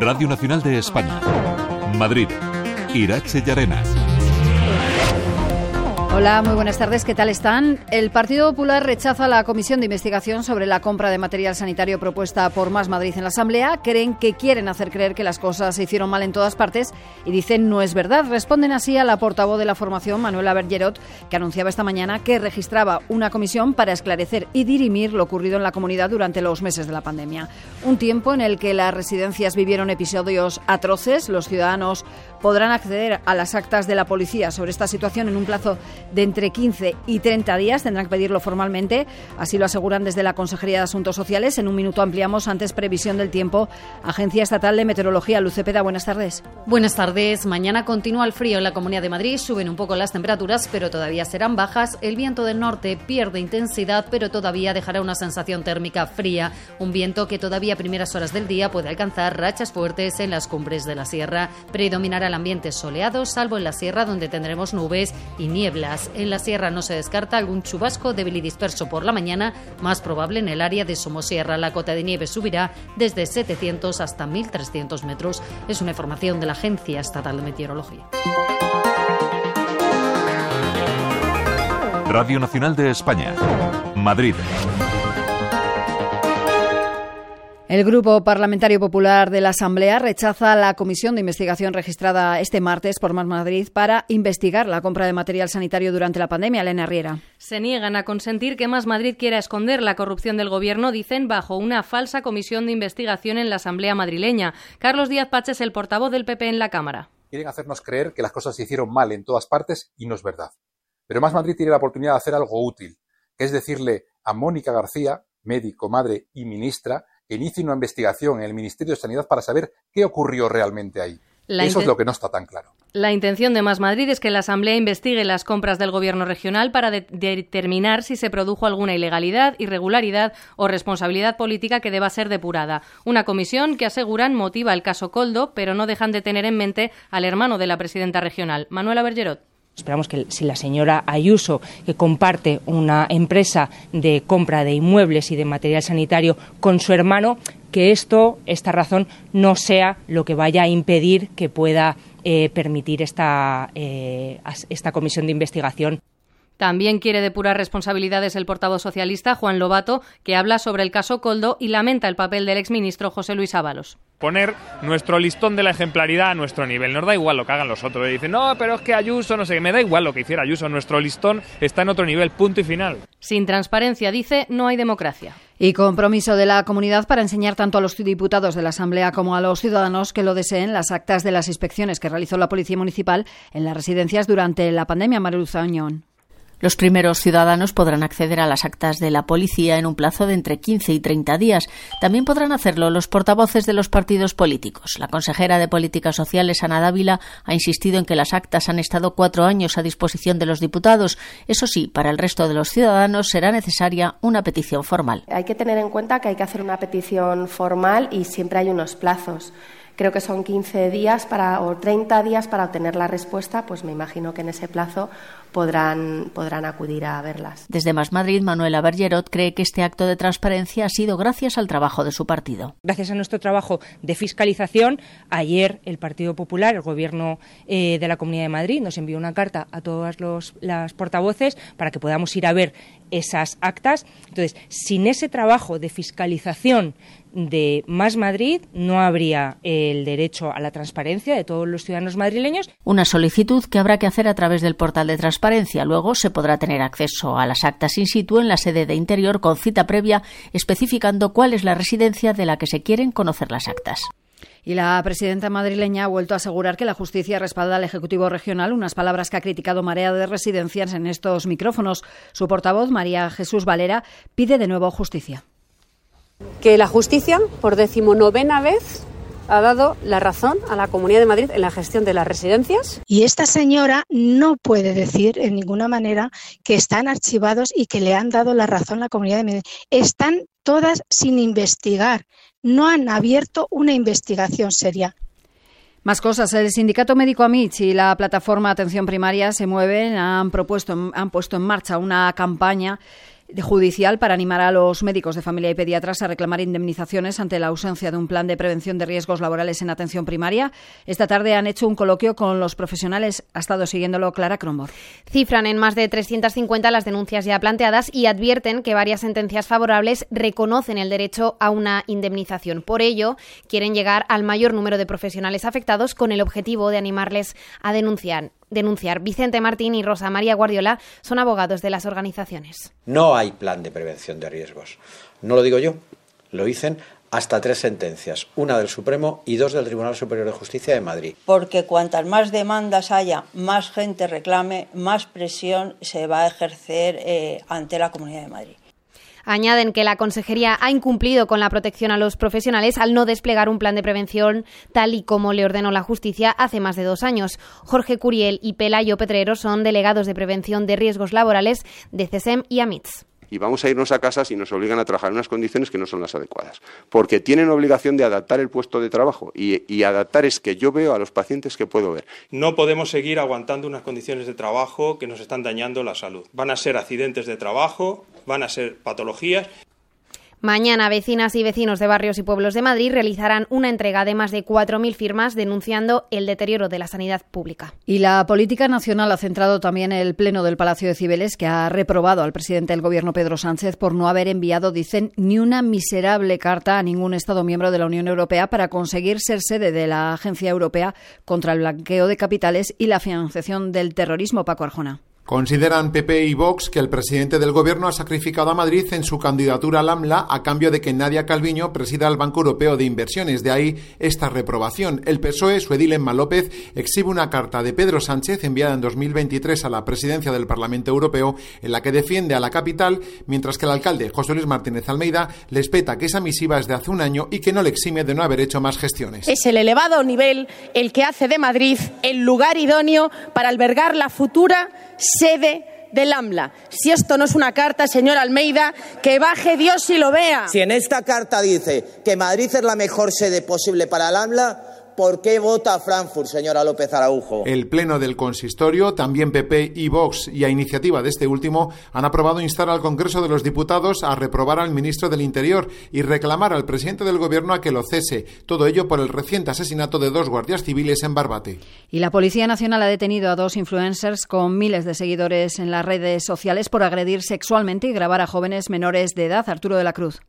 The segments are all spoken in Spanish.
Radio Nacional de España. Madrid. Irache Yarena. Hola, muy buenas tardes. ¿Qué tal están? El Partido Popular rechaza la comisión de investigación sobre la compra de material sanitario propuesta por Más Madrid en la Asamblea. Creen que quieren hacer creer que las cosas se hicieron mal en todas partes y dicen no es verdad. Responden así a la portavoz de la formación, Manuela Bergerot, que anunciaba esta mañana que registraba una comisión para esclarecer y dirimir lo ocurrido en la comunidad durante los meses de la pandemia. Un tiempo en el que las residencias vivieron episodios atroces. Los ciudadanos podrán acceder a las actas de la policía sobre esta situación en un plazo de entre 15 y 30 días. Tendrán que pedirlo formalmente. Así lo aseguran desde la Consejería de Asuntos Sociales. En un minuto ampliamos antes previsión del tiempo. Agencia Estatal de Meteorología. Lucepeda, buenas tardes. Buenas tardes. Mañana continúa el frío en la Comunidad de Madrid. Suben un poco las temperaturas, pero todavía serán bajas. El viento del norte pierde intensidad, pero todavía dejará una sensación térmica fría. Un viento que todavía a primeras horas del día puede alcanzar rachas fuertes en las cumbres de la sierra. Predominará el ambiente soleado, salvo en la sierra donde tendremos nubes y nieblas. En la sierra no se descarta algún chubasco débil y disperso por la mañana, más probable en el área de Somosierra. La cota de nieve subirá desde 700 hasta 1.300 metros. Es una información de la Agencia Estatal de Meteorología. Radio Nacional de España. Madrid. El Grupo Parlamentario Popular de la Asamblea rechaza la comisión de investigación registrada este martes por Más Madrid para investigar la compra de material sanitario durante la pandemia. Elena Riera. Se niegan a consentir que Más Madrid quiera esconder la corrupción del Gobierno, dicen, bajo una falsa comisión de investigación en la Asamblea madrileña. Carlos Díaz Paches, el portavoz del PP en la Cámara. Quieren hacernos creer que las cosas se hicieron mal en todas partes y no es verdad. Pero Más Madrid tiene la oportunidad de hacer algo útil, que es decirle a Mónica García, médico, madre y ministra, inicie una investigación en el Ministerio de Sanidad para saber qué ocurrió realmente ahí. Eso es lo que no está tan claro. La intención de Más Madrid es que la Asamblea investigue las compras del Gobierno regional para de determinar si se produjo alguna ilegalidad, irregularidad o responsabilidad política que deba ser depurada. Una comisión que aseguran motiva el caso Coldo, pero no dejan de tener en mente al hermano de la presidenta regional, Manuela Bergerot. Esperamos que si la señora Ayuso, que comparte una empresa de compra de inmuebles y de material sanitario con su hermano, que esto, esta razón, no sea lo que vaya a impedir que pueda eh, permitir esta, eh, esta comisión de investigación. También quiere depurar responsabilidades el portavoz socialista Juan Lobato, que habla sobre el caso Coldo y lamenta el papel del exministro José Luis Ábalos poner nuestro listón de la ejemplaridad a nuestro nivel. Nos da igual lo que hagan los otros. Y dicen, no, pero es que Ayuso, no sé qué, me da igual lo que hiciera Ayuso. Nuestro listón está en otro nivel, punto y final. Sin transparencia, dice, no hay democracia. Y compromiso de la comunidad para enseñar tanto a los diputados de la Asamblea como a los ciudadanos que lo deseen las actas de las inspecciones que realizó la Policía Municipal en las residencias durante la pandemia. Maruza los primeros ciudadanos podrán acceder a las actas de la policía en un plazo de entre 15 y 30 días. También podrán hacerlo los portavoces de los partidos políticos. La consejera de Políticas Sociales, Ana Dávila, ha insistido en que las actas han estado cuatro años a disposición de los diputados. Eso sí, para el resto de los ciudadanos será necesaria una petición formal. Hay que tener en cuenta que hay que hacer una petición formal y siempre hay unos plazos creo que son 15 días para, o 30 días para obtener la respuesta, pues me imagino que en ese plazo podrán, podrán acudir a verlas. Desde Más Madrid, Manuela Bergerot cree que este acto de transparencia ha sido gracias al trabajo de su partido. Gracias a nuestro trabajo de fiscalización, ayer el Partido Popular, el Gobierno eh, de la Comunidad de Madrid, nos envió una carta a todas las portavoces para que podamos ir a ver esas actas. Entonces, sin ese trabajo de fiscalización de Más Madrid no habría el derecho a la transparencia de todos los ciudadanos madrileños. Una solicitud que habrá que hacer a través del portal de transparencia. Luego se podrá tener acceso a las actas in situ en la sede de Interior con cita previa especificando cuál es la residencia de la que se quieren conocer las actas. Y la presidenta madrileña ha vuelto a asegurar que la justicia respalda al Ejecutivo Regional, unas palabras que ha criticado Marea de Residencias en estos micrófonos. Su portavoz, María Jesús Valera, pide de nuevo justicia que la justicia, por decimonovena vez, ha dado la razón a la Comunidad de Madrid en la gestión de las residencias. Y esta señora no puede decir en ninguna manera que están archivados y que le han dado la razón a la Comunidad de Madrid. Están todas sin investigar. No han abierto una investigación seria. Más cosas. El sindicato médico AMICH y la plataforma Atención Primaria se mueven, han propuesto, han puesto en marcha una campaña judicial para animar a los médicos de familia y pediatras a reclamar indemnizaciones ante la ausencia de un plan de prevención de riesgos laborales en atención primaria. Esta tarde han hecho un coloquio con los profesionales. Ha estado siguiéndolo Clara Cromor. Cifran en más de 350 las denuncias ya planteadas y advierten que varias sentencias favorables reconocen el derecho a una indemnización. Por ello, quieren llegar al mayor número de profesionales afectados con el objetivo de animarles a denunciar denunciar. Vicente Martín y Rosa María Guardiola son abogados de las organizaciones. No hay plan de prevención de riesgos. No lo digo yo, lo dicen hasta tres sentencias, una del Supremo y dos del Tribunal Superior de Justicia de Madrid. Porque cuantas más demandas haya, más gente reclame, más presión se va a ejercer eh, ante la Comunidad de Madrid. Añaden que la Consejería ha incumplido con la protección a los profesionales al no desplegar un plan de prevención tal y como le ordenó la justicia hace más de dos años. Jorge Curiel y Pelayo Petrero son delegados de prevención de riesgos laborales de CESEM y AMITS y vamos a irnos a casa si nos obligan a trabajar en unas condiciones que no son las adecuadas. Porque tienen obligación de adaptar el puesto de trabajo y, y, adaptar es que yo veo a los pacientes que puedo ver. No podemos seguir aguantando unas condiciones de trabajo que nos están dañando la salud. Van a ser accidentes de trabajo, van a ser patologías. Mañana, vecinas y vecinos de barrios y pueblos de Madrid realizarán una entrega de más de 4.000 firmas denunciando el deterioro de la sanidad pública. Y la política nacional ha centrado también el Pleno del Palacio de Cibeles, que ha reprobado al presidente del Gobierno, Pedro Sánchez, por no haber enviado, dicen, ni una miserable carta a ningún Estado miembro de la Unión Europea para conseguir ser sede de la Agencia Europea contra el blanqueo de capitales y la financiación del terrorismo. Paco Arjona. Consideran PP y Vox que el presidente del gobierno ha sacrificado a Madrid en su candidatura al AMLA a cambio de que Nadia Calviño presida el Banco Europeo de Inversiones. De ahí esta reprobación. El PSOE, su edil Emma López, exhibe una carta de Pedro Sánchez enviada en 2023 a la presidencia del Parlamento Europeo en la que defiende a la capital, mientras que el alcalde José Luis Martínez Almeida le espeta que esa misiva es de hace un año y que no le exime de no haber hecho más gestiones. Es el elevado nivel el que hace de Madrid el lugar idóneo para albergar la futura sede del AMLA. Si esto no es una carta, señor Almeida, que baje Dios y lo vea. Si en esta carta dice que Madrid es la mejor sede posible para el AMLA, ¿Por qué vota Frankfurt, señora López Araujo? El Pleno del Consistorio, también PP y Vox, y a iniciativa de este último, han aprobado instar al Congreso de los Diputados a reprobar al ministro del Interior y reclamar al presidente del Gobierno a que lo cese. Todo ello por el reciente asesinato de dos guardias civiles en Barbate. Y la Policía Nacional ha detenido a dos influencers con miles de seguidores en las redes sociales por agredir sexualmente y grabar a jóvenes menores de edad. Arturo de la Cruz.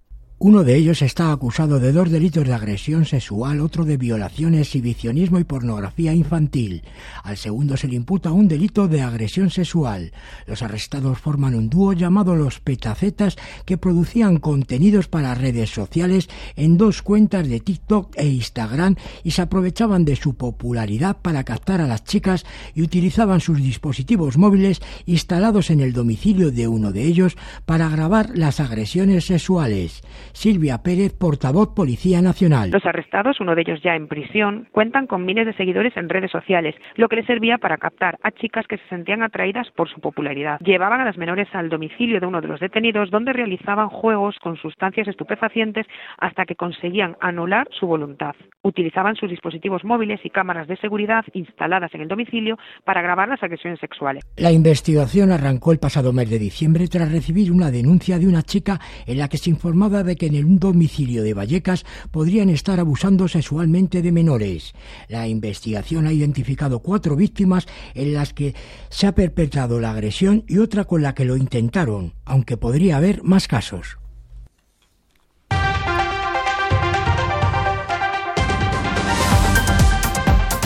Uno de ellos está acusado de dos delitos de agresión sexual, otro de violación, exhibicionismo y pornografía infantil. Al segundo se le imputa un delito de agresión sexual. Los arrestados forman un dúo llamado los petacetas que producían contenidos para redes sociales en dos cuentas de TikTok e Instagram y se aprovechaban de su popularidad para captar a las chicas y utilizaban sus dispositivos móviles instalados en el domicilio de uno de ellos para grabar las agresiones sexuales. Silvia Pérez, portavoz Policía Nacional. Los arrestados, uno de ellos ya en prisión, cuentan con miles de seguidores en redes sociales, lo que les servía para captar a chicas que se sentían atraídas por su popularidad. Llevaban a las menores al domicilio de uno de los detenidos, donde realizaban juegos con sustancias estupefacientes hasta que conseguían anular su voluntad. Utilizaban sus dispositivos móviles y cámaras de seguridad instaladas en el domicilio para grabar las agresiones sexuales. La investigación arrancó el pasado mes de diciembre tras recibir una denuncia de una chica en la que se informaba de que en un domicilio de Vallecas podrían estar abusando sexualmente de menores. La investigación ha identificado cuatro víctimas en las que se ha perpetrado la agresión y otra con la que lo intentaron, aunque podría haber más casos.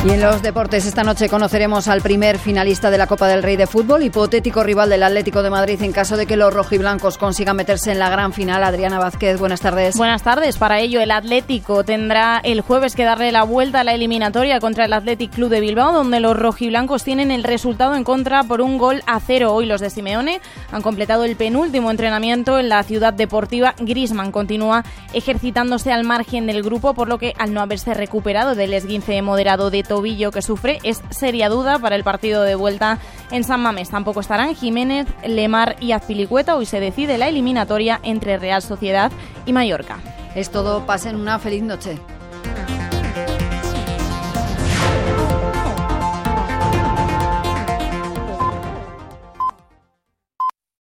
Y en los deportes esta noche conoceremos al primer finalista de la Copa del Rey de Fútbol, hipotético rival del Atlético de Madrid en caso de que los rojiblancos consigan meterse en la gran final. Adriana Vázquez, buenas tardes. Buenas tardes. Para ello el Atlético tendrá el jueves que darle la vuelta a la eliminatoria contra el Athletic Club de Bilbao, donde los rojiblancos tienen el resultado en contra por un gol a cero. Hoy los de Simeone han completado el penúltimo entrenamiento en la ciudad deportiva. Grisman continúa ejercitándose al margen del grupo, por lo que al no haberse recuperado del esguince moderado de que sufre es seria duda para el partido de vuelta en San Mamés. Tampoco estarán Jiménez, Lemar y Azpilicueta. Hoy se decide la eliminatoria entre Real Sociedad y Mallorca. Es todo. Pasen una feliz noche.